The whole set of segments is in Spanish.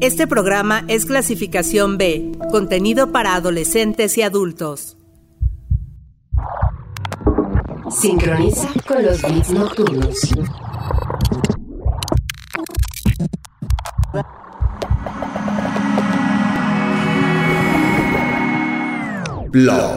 Este programa es clasificación B, contenido para adolescentes y adultos. Sincroniza con los beats nocturnos. Blog.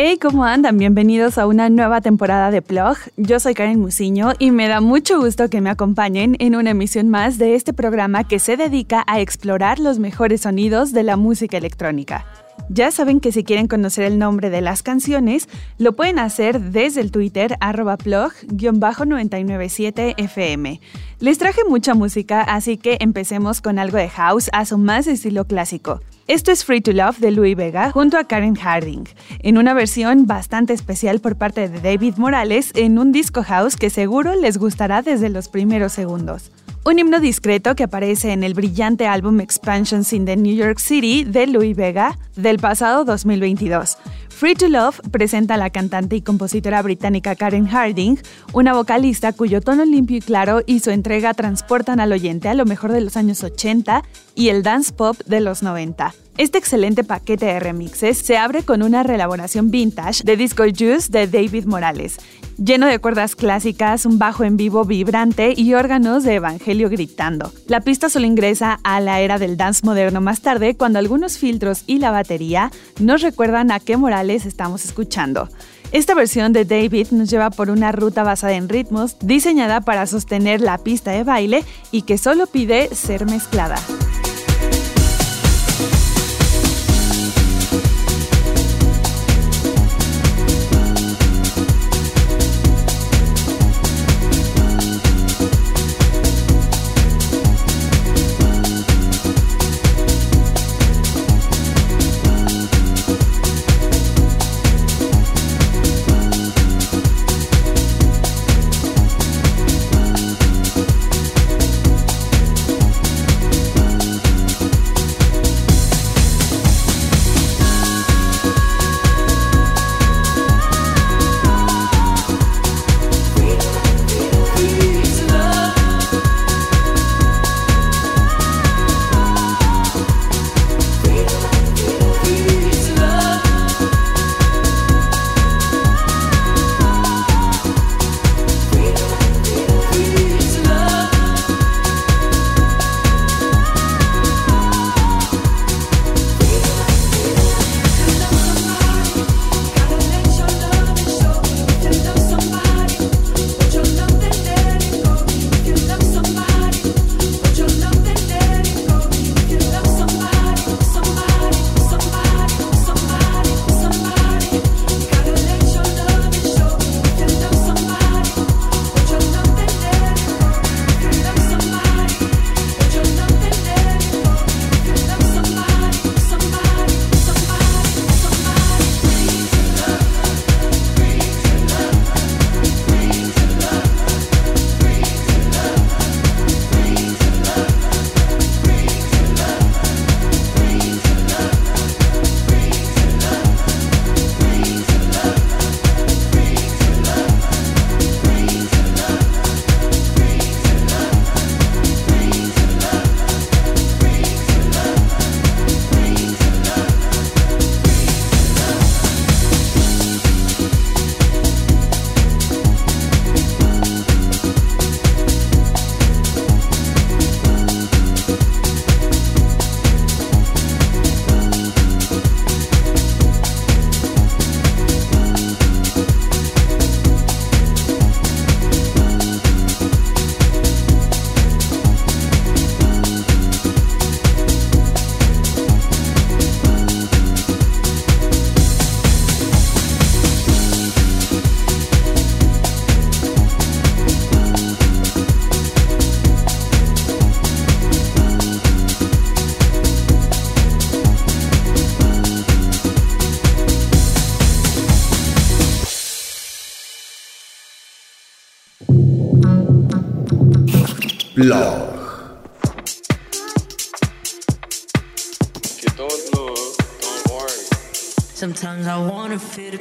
Hey, ¿cómo andan? Bienvenidos a una nueva temporada de Plog. Yo soy Karen Musiño y me da mucho gusto que me acompañen en una emisión más de este programa que se dedica a explorar los mejores sonidos de la música electrónica. Ya saben que si quieren conocer el nombre de las canciones, lo pueden hacer desde el Twitter arroba plog-997fm. Les traje mucha música, así que empecemos con algo de house a su más estilo clásico. Esto es Free to Love de Louis Vega junto a Karen Harding, en una versión bastante especial por parte de David Morales en un disco house que seguro les gustará desde los primeros segundos. Un himno discreto que aparece en el brillante álbum Expansions in the New York City de Louis Vega del pasado 2022. Free to Love presenta a la cantante y compositora británica Karen Harding, una vocalista cuyo tono limpio y claro y su entrega transportan al oyente a lo mejor de los años 80 y el dance pop de los 90. Este excelente paquete de remixes se abre con una reelaboración vintage de Disco Juice de David Morales, lleno de cuerdas clásicas, un bajo en vivo vibrante y órganos de evangelio gritando. La pista solo ingresa a la era del dance moderno más tarde cuando algunos filtros y la batería nos recuerdan a qué Morales estamos escuchando. Esta versión de David nos lleva por una ruta basada en ritmos, diseñada para sostener la pista de baile y que solo pide ser mezclada. Blog. If you don't look, don't worry. Sometimes I wanna feel the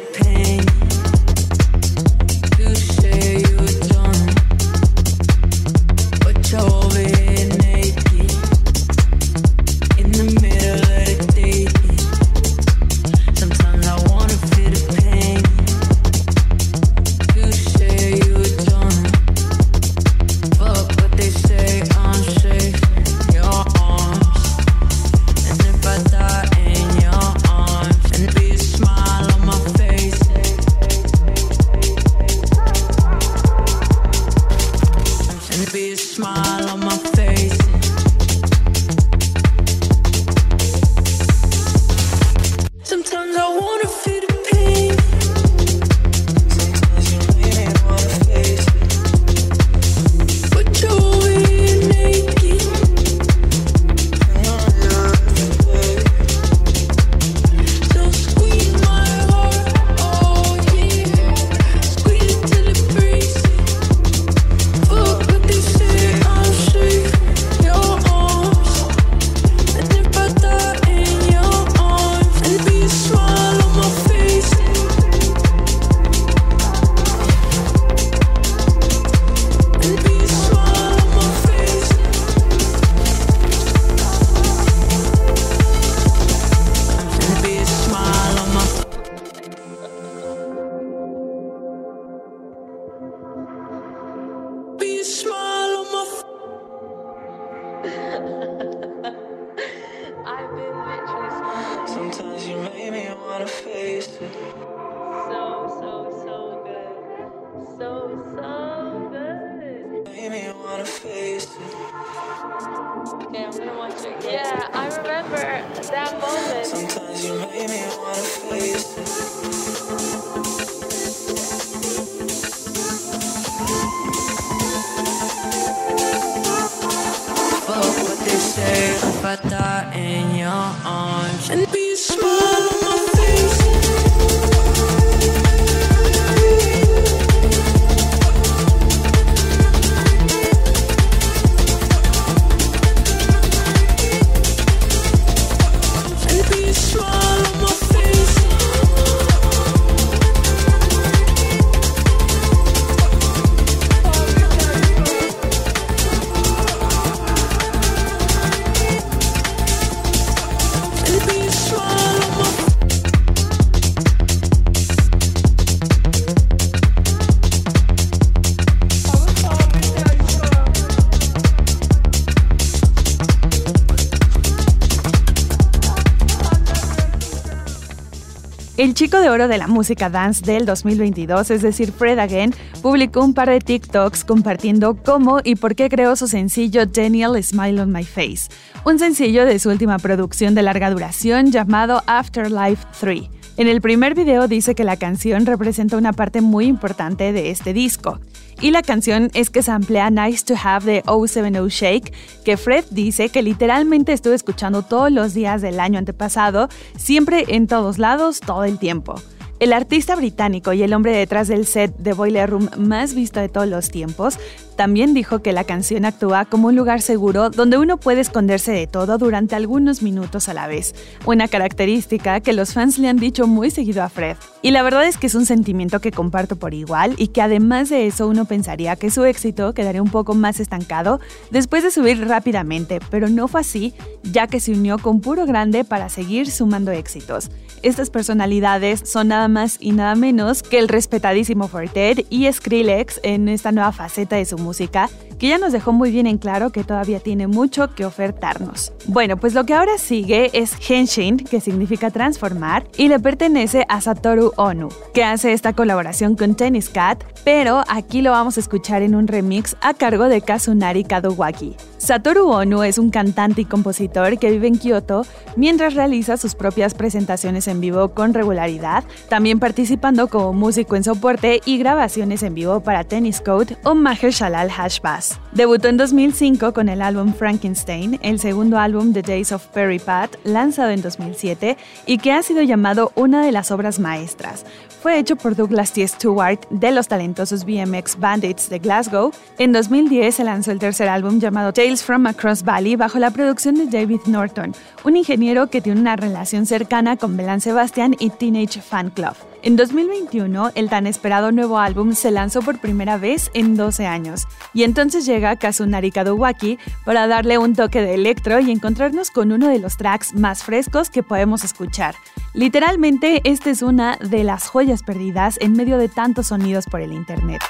de la música dance del 2022, es decir, Fred Again, publicó un par de TikToks compartiendo cómo y por qué creó su sencillo Daniel Smile on My Face, un sencillo de su última producción de larga duración llamado Afterlife 3. En el primer video dice que la canción representa una parte muy importante de este disco. Y la canción es que se amplía Nice to Have de 070 Shake, que Fred dice que literalmente estuvo escuchando todos los días del año antepasado, siempre en todos lados, todo el tiempo. El artista británico y el hombre detrás del set de Boiler Room más visto de todos los tiempos también dijo que la canción actúa como un lugar seguro donde uno puede esconderse de todo durante algunos minutos a la vez, una característica que los fans le han dicho muy seguido a Fred. Y la verdad es que es un sentimiento que comparto por igual y que además de eso uno pensaría que su éxito quedaría un poco más estancado después de subir rápidamente, pero no fue así, ya que se unió con Puro Grande para seguir sumando éxitos. Estas personalidades son nada más y nada menos que el respetadísimo Fortet y Skrillex en esta nueva faceta de su música música que ya nos dejó muy bien en claro que todavía tiene mucho que ofertarnos. Bueno, pues lo que ahora sigue es Henshin, que significa transformar, y le pertenece a Satoru Onu, que hace esta colaboración con Tennis Cat, pero aquí lo vamos a escuchar en un remix a cargo de Kazunari Kadowaki. Satoru Onu es un cantante y compositor que vive en Kyoto mientras realiza sus propias presentaciones en vivo con regularidad, también participando como músico en soporte y grabaciones en vivo para Tennis Code o Mahershala Hash Bass. Debutó en 2005 con el álbum Frankenstein, el segundo álbum The Days of Perry Pat, lanzado en 2007 y que ha sido llamado una de las obras maestras. Fue hecho por Douglas T. Stewart de los talentosos BMX Bandits de Glasgow. En 2010 se lanzó el tercer álbum llamado Tales from Across Valley bajo la producción de David Norton, un ingeniero que tiene una relación cercana con Belan Sebastian y Teenage Fan Club. En 2021, el tan esperado nuevo álbum se lanzó por primera vez en 12 años, y entonces llega Kazunari Kadowaki para darle un toque de electro y encontrarnos con uno de los tracks más frescos que podemos escuchar. Literalmente, esta es una de las joyas perdidas en medio de tantos sonidos por el Internet.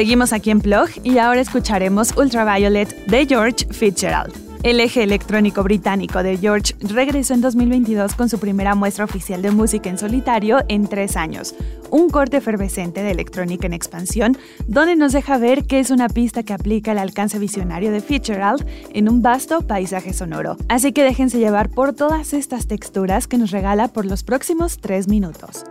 Seguimos aquí en Plug y ahora escucharemos Ultraviolet de George Fitzgerald. El eje electrónico británico de George regresó en 2022 con su primera muestra oficial de música en solitario en tres años, un corte efervescente de electrónica en expansión, donde nos deja ver que es una pista que aplica el alcance visionario de Fitzgerald en un vasto paisaje sonoro. Así que déjense llevar por todas estas texturas que nos regala por los próximos tres minutos.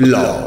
Blog.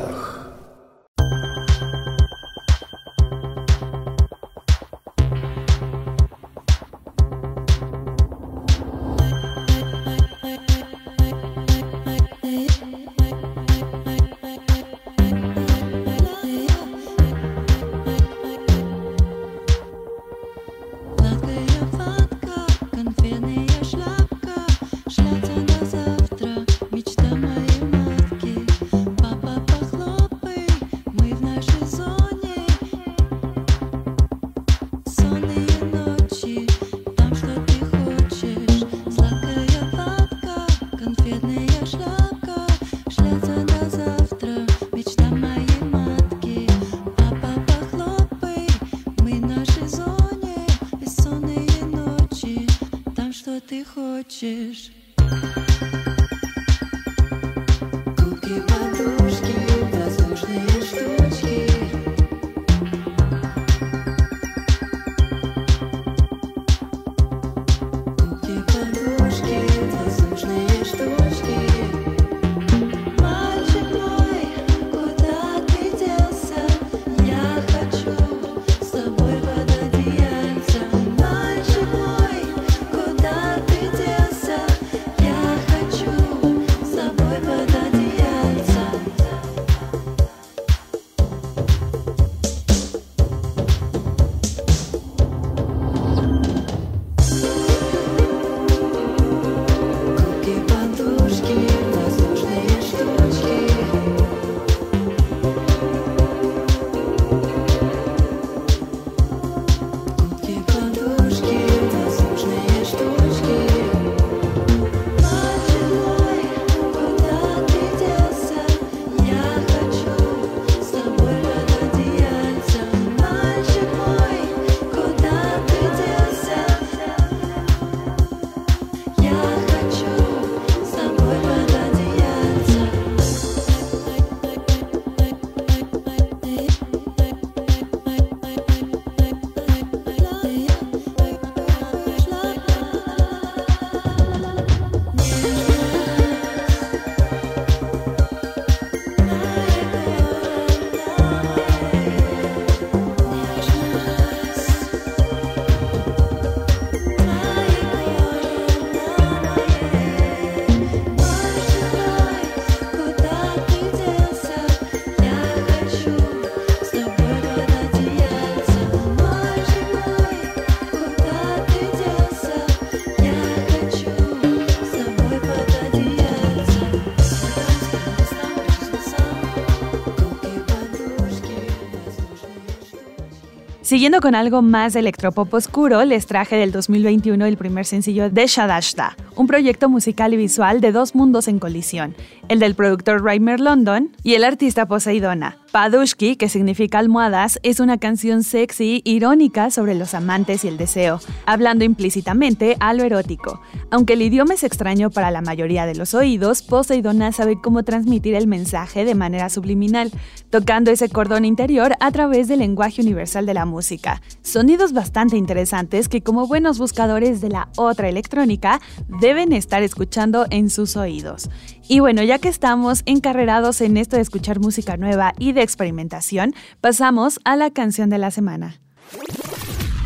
Siguiendo con algo más de electropop oscuro, les traje del 2021 el primer sencillo de Shadashda, un proyecto musical y visual de dos mundos en colisión, el del productor Reimer London y el artista Poseidona. Padushki, que significa almohadas, es una canción sexy, irónica sobre los amantes y el deseo, hablando implícitamente a lo erótico. Aunque el idioma es extraño para la mayoría de los oídos, Poseidona sabe cómo transmitir el mensaje de manera subliminal, tocando ese cordón interior a través del lenguaje universal de la música. Sonidos bastante interesantes que como buenos buscadores de la otra electrónica deben estar escuchando en sus oídos. Y bueno, ya que estamos encarrerados en esto de escuchar música nueva y de experimentación, pasamos a la canción de la semana.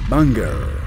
Banger.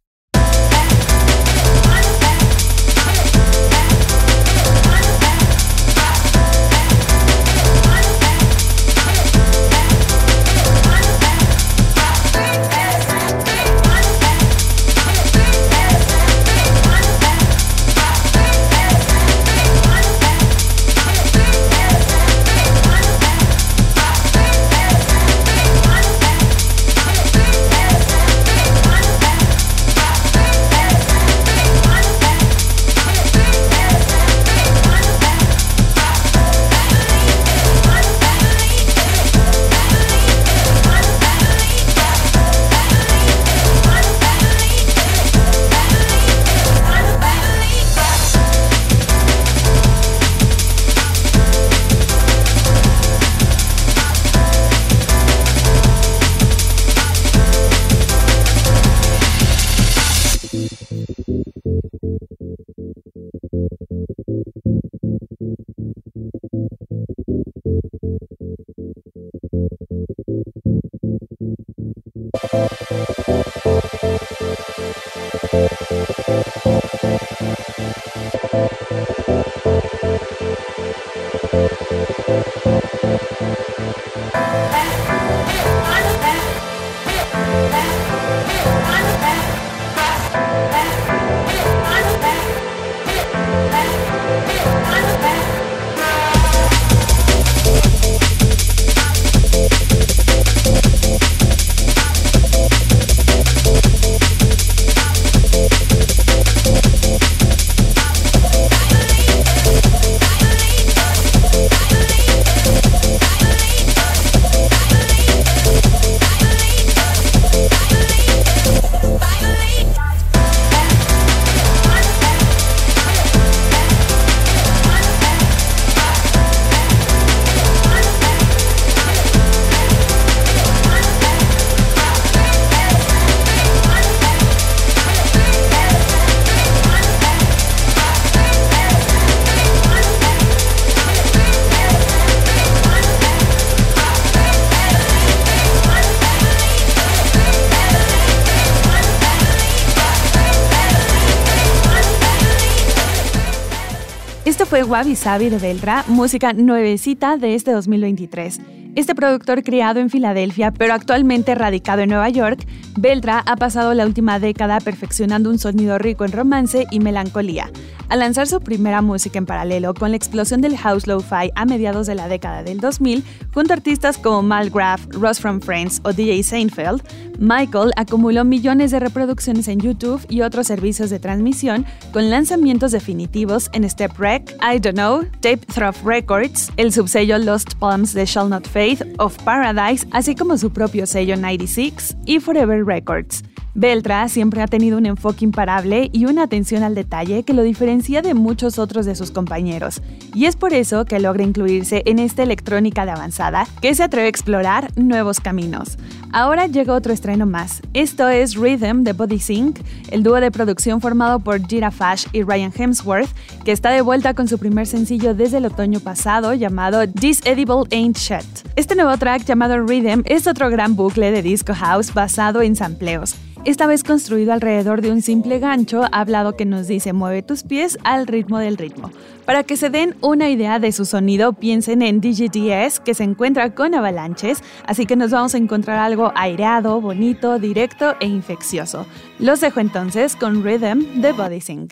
Esto fue Wabi Sabi de Beltra, música nuevecita de este 2023. Este productor criado en Filadelfia, pero actualmente radicado en Nueva York, Beltra ha pasado la última década perfeccionando un sonido rico en romance y melancolía. Al lanzar su primera música en paralelo con la explosión del house lo-fi a mediados de la década del 2000, junto a artistas como Mal Graf, Ross from Friends o DJ Seinfeld, Michael acumuló millones de reproducciones en YouTube y otros servicios de transmisión con lanzamientos definitivos en Step Rec, I Don't Know, Tape Through Records, el subsello Lost Palms de Shall Not Faith, Of Paradise, así como su propio sello 96 y Forever Records. Beltra siempre ha tenido un enfoque imparable y una atención al detalle que lo diferencia de muchos otros de sus compañeros, y es por eso que logra incluirse en esta electrónica de avanzada que se atreve a explorar nuevos caminos. Ahora llega otro estreno más. Esto es Rhythm de Body Sync, el dúo de producción formado por Gira Fash y Ryan Hemsworth, que está de vuelta con su primer sencillo desde el otoño pasado llamado This Edible Ain't Shit. Este nuevo track llamado Rhythm es otro gran bucle de disco house basado en sampleos esta vez construido alrededor de un simple gancho hablado que nos dice mueve tus pies al ritmo del ritmo. Para que se den una idea de su sonido, piensen en DGDS que se encuentra con avalanches, así que nos vamos a encontrar algo aireado, bonito, directo e infeccioso. Los dejo entonces con Rhythm de Body Sync.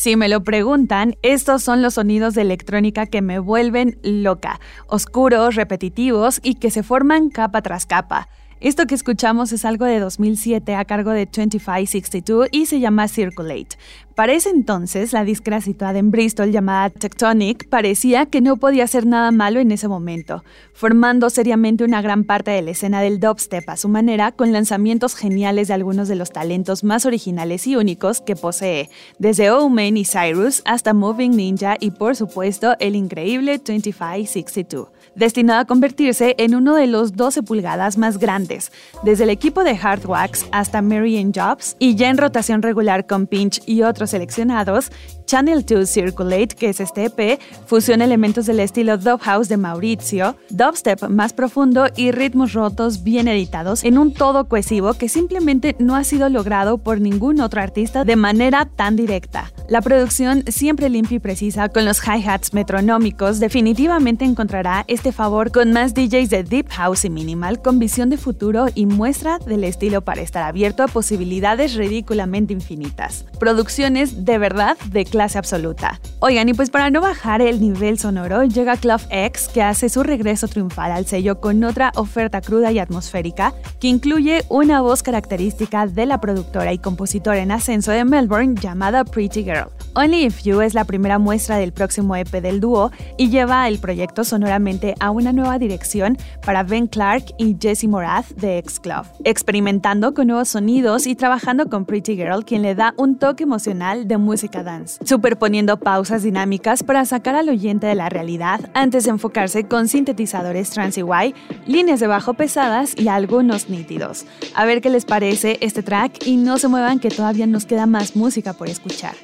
Si me lo preguntan, estos son los sonidos de electrónica que me vuelven loca, oscuros, repetitivos y que se forman capa tras capa. Esto que escuchamos es algo de 2007 a cargo de 2562 y se llama Circulate. Para ese entonces, la disquera situada en Bristol llamada Tectonic parecía que no podía hacer nada malo en ese momento, formando seriamente una gran parte de la escena del dubstep a su manera con lanzamientos geniales de algunos de los talentos más originales y únicos que posee, desde Omen y Cyrus hasta Moving Ninja y por supuesto el increíble 2562 destinado a convertirse en uno de los 12 pulgadas más grandes, desde el equipo de Hard Wax hasta Mary Ann Jobs, y ya en rotación regular con Pinch y otros seleccionados, Channel 2 Circulate, que es este EP, fusiona elementos del estilo Dub House de Maurizio, dubstep más profundo y ritmos rotos bien editados en un todo cohesivo que simplemente no ha sido logrado por ningún otro artista de manera tan directa. La producción, siempre limpia y precisa con los hi-hats metronómicos, definitivamente encontrará este favor con más DJs de Deep House y Minimal con visión de futuro y muestra del estilo para estar abierto a posibilidades ridículamente infinitas. Producciones de verdad de clase absoluta. Oigan, y pues para no bajar el nivel sonoro, llega Club X que hace su regreso triunfal al sello con otra oferta cruda y atmosférica que incluye una voz característica de la productora y compositora en ascenso de Melbourne llamada Pretty Girl. Only If You es la primera muestra del próximo EP del dúo y lleva el proyecto sonoramente a una nueva dirección para Ben Clark y Jesse Morath de X Club, experimentando con nuevos sonidos y trabajando con Pretty Girl, quien le da un toque emocional de música dance, superponiendo pausas dinámicas para sacar al oyente de la realidad antes de enfocarse con sintetizadores trans y líneas de bajo pesadas y algunos nítidos. A ver qué les parece este track y no se muevan que todavía nos queda más música por escuchar.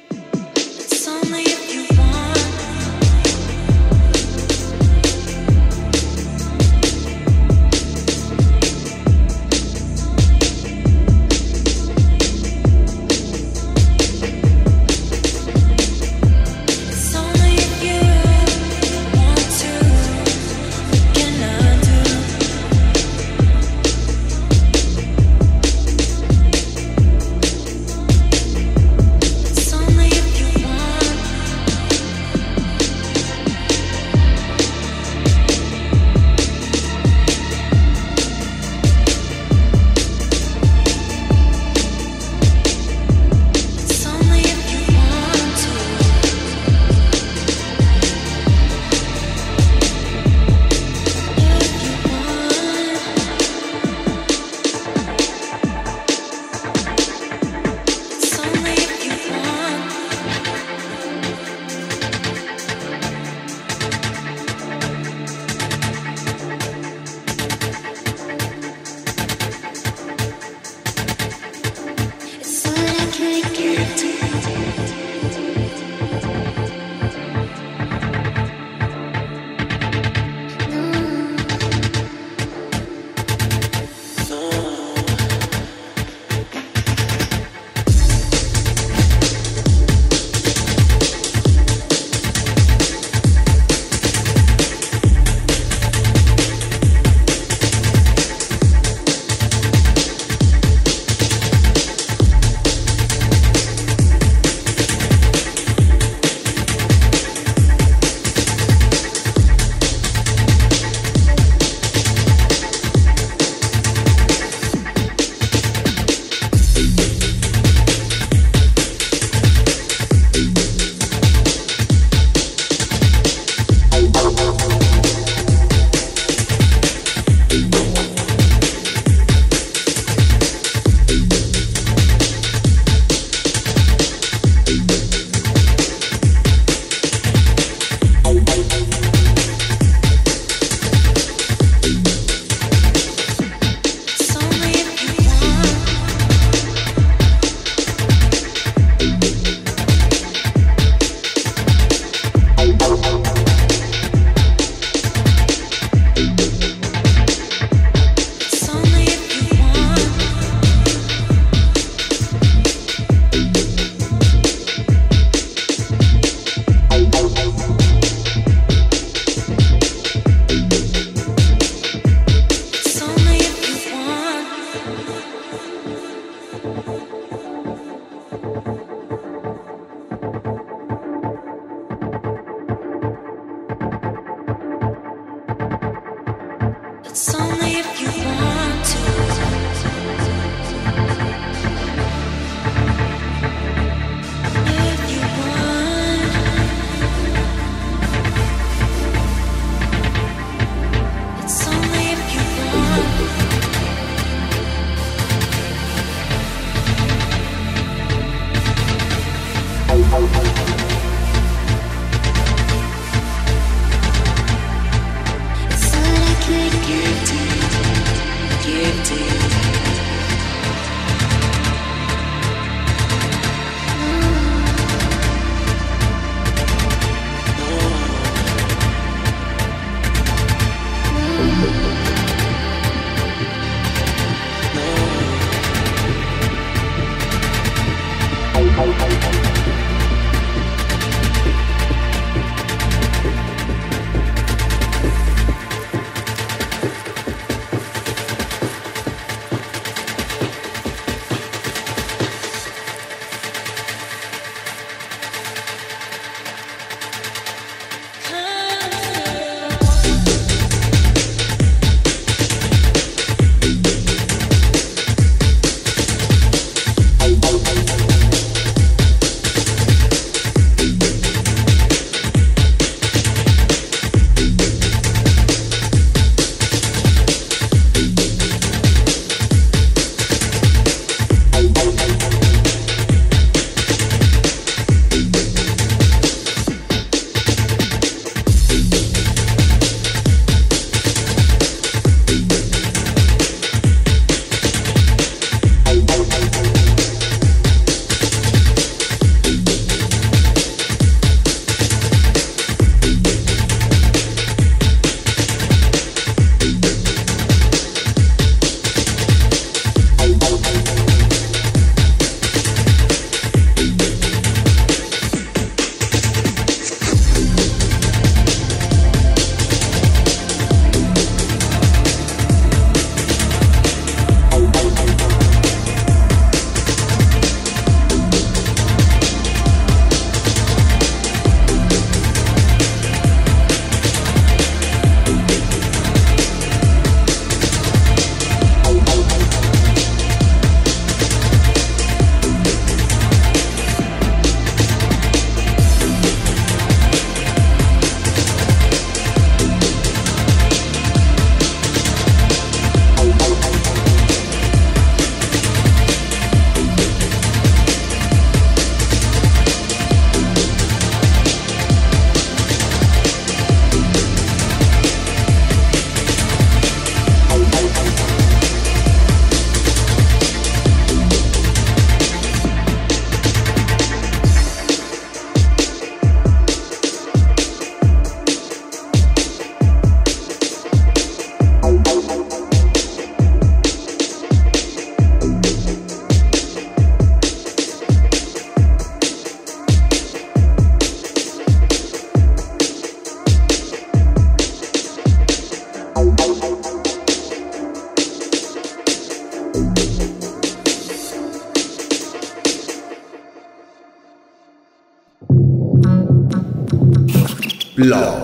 Blog.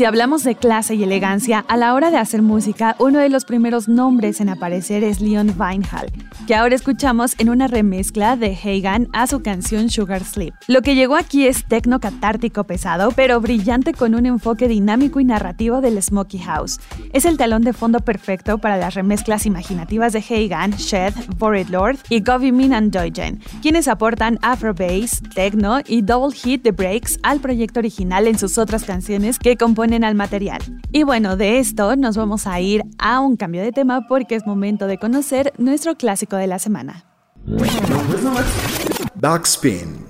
Si hablamos de clase y elegancia, a la hora de hacer música, uno de los primeros nombres en aparecer es Leon Vinehall, que ahora escuchamos en una remezcla de Hagan a su canción Sugar Sleep. Lo que llegó aquí es tecno catártico pesado, pero brillante con un enfoque dinámico y narrativo del Smoky House. Es el talón de fondo perfecto para las remezclas imaginativas de Hagan, Shed, Bored Lord y Govy Min and Doijen, quienes aportan Afro Bass, Techno y Double Hit the Breaks al proyecto original en sus otras canciones que componen al material. Y bueno, de esto nos vamos a ir a un cambio de tema porque es momento de conocer nuestro clásico de la semana. Backspin.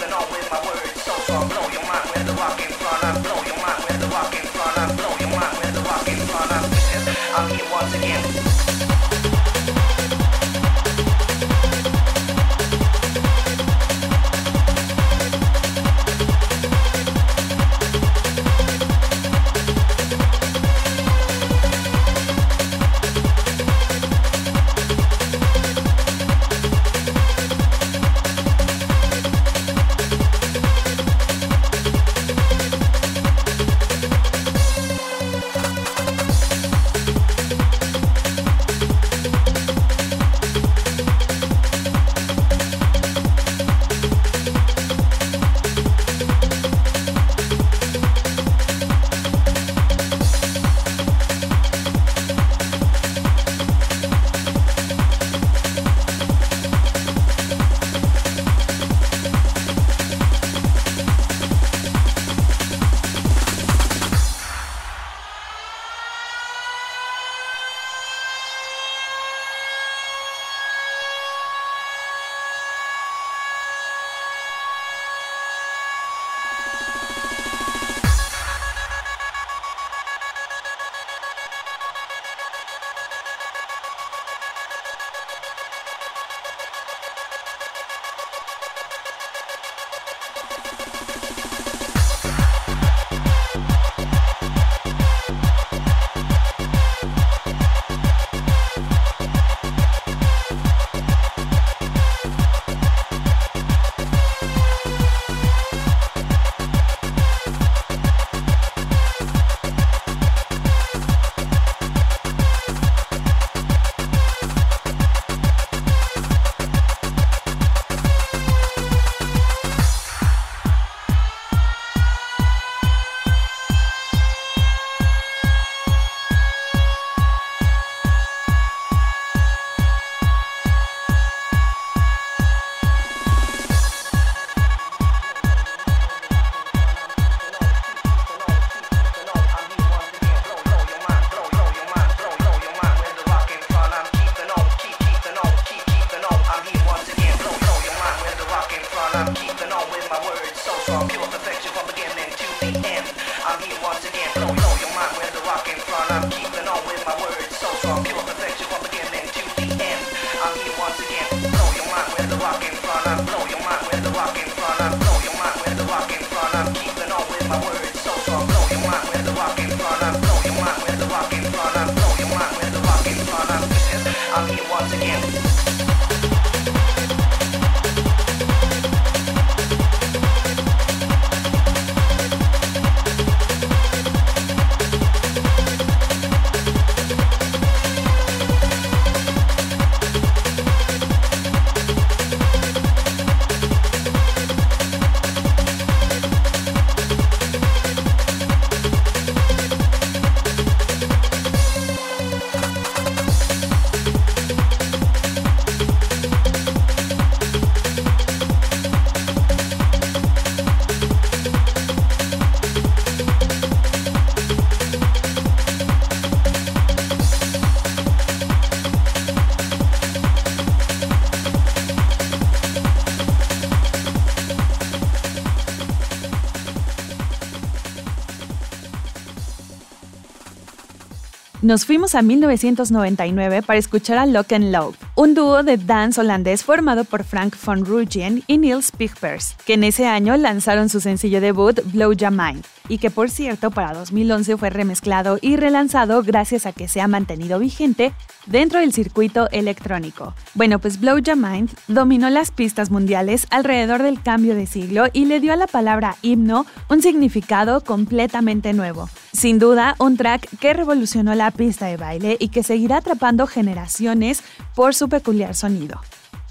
Nos fuimos a 1999 para escuchar a Lock and Load, un dúo de dance holandés formado por Frank von Rooyen y Niels Pigpers, que en ese año lanzaron su sencillo debut Blow Your Mind, y que por cierto para 2011 fue remezclado y relanzado gracias a que se ha mantenido vigente dentro del circuito electrónico. Bueno, pues Blow Your Mind dominó las pistas mundiales alrededor del cambio de siglo y le dio a la palabra himno un significado completamente nuevo. Sin duda, un track que revolucionó la pista de baile y que seguirá atrapando generaciones por su peculiar sonido.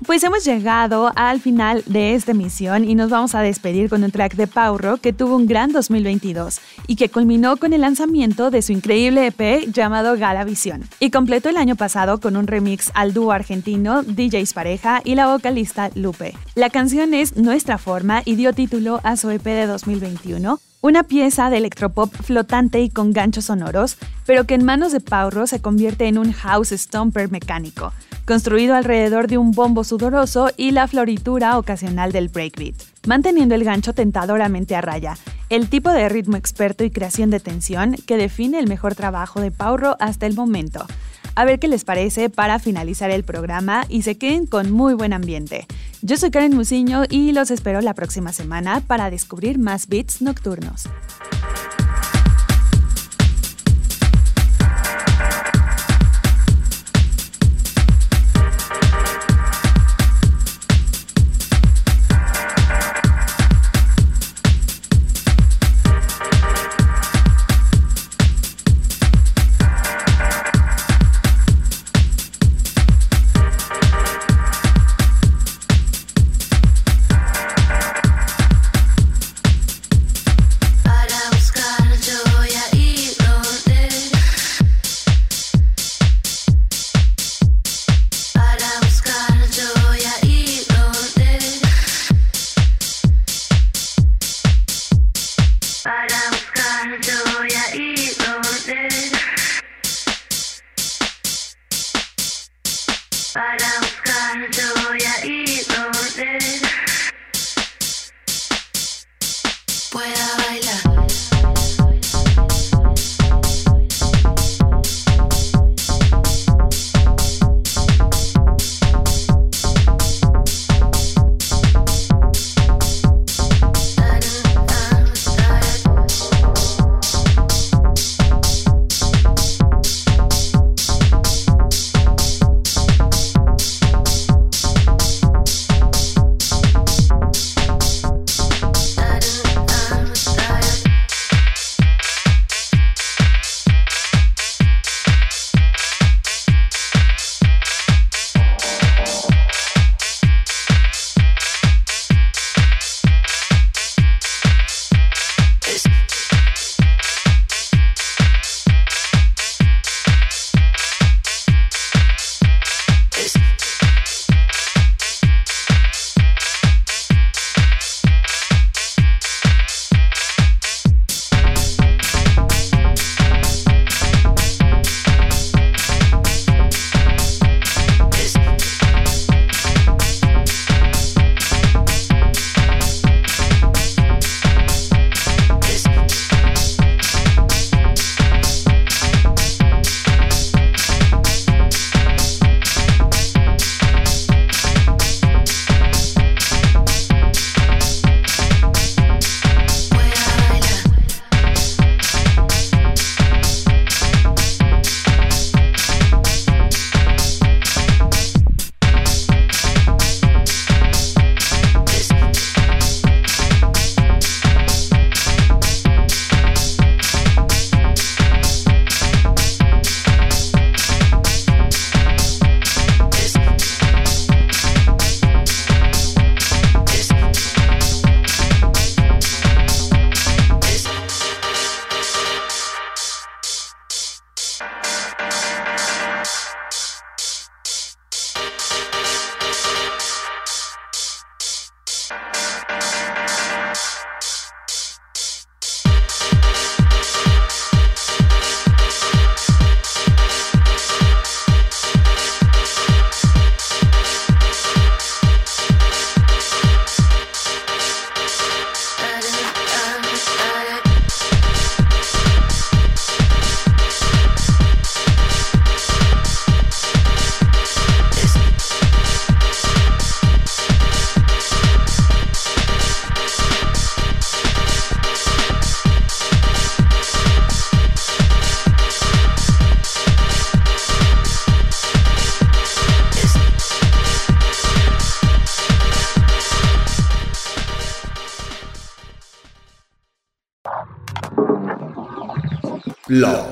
Pues hemos llegado al final de esta emisión y nos vamos a despedir con un track de Pauro que tuvo un gran 2022 y que culminó con el lanzamiento de su increíble EP llamado Galavisión y completó el año pasado con un remix al dúo argentino DJs Pareja y la vocalista Lupe. La canción es Nuestra Forma y dio título a su EP de 2021 una pieza de electropop flotante y con ganchos sonoros, pero que en manos de Pauro se convierte en un house stomper mecánico, construido alrededor de un bombo sudoroso y la floritura ocasional del breakbeat, manteniendo el gancho tentadoramente a raya, el tipo de ritmo experto y creación de tensión que define el mejor trabajo de Pauro hasta el momento. A ver qué les parece para finalizar el programa y se queden con muy buen ambiente. Yo soy Karen Musiño y los espero la próxima semana para descubrir más beats nocturnos. law.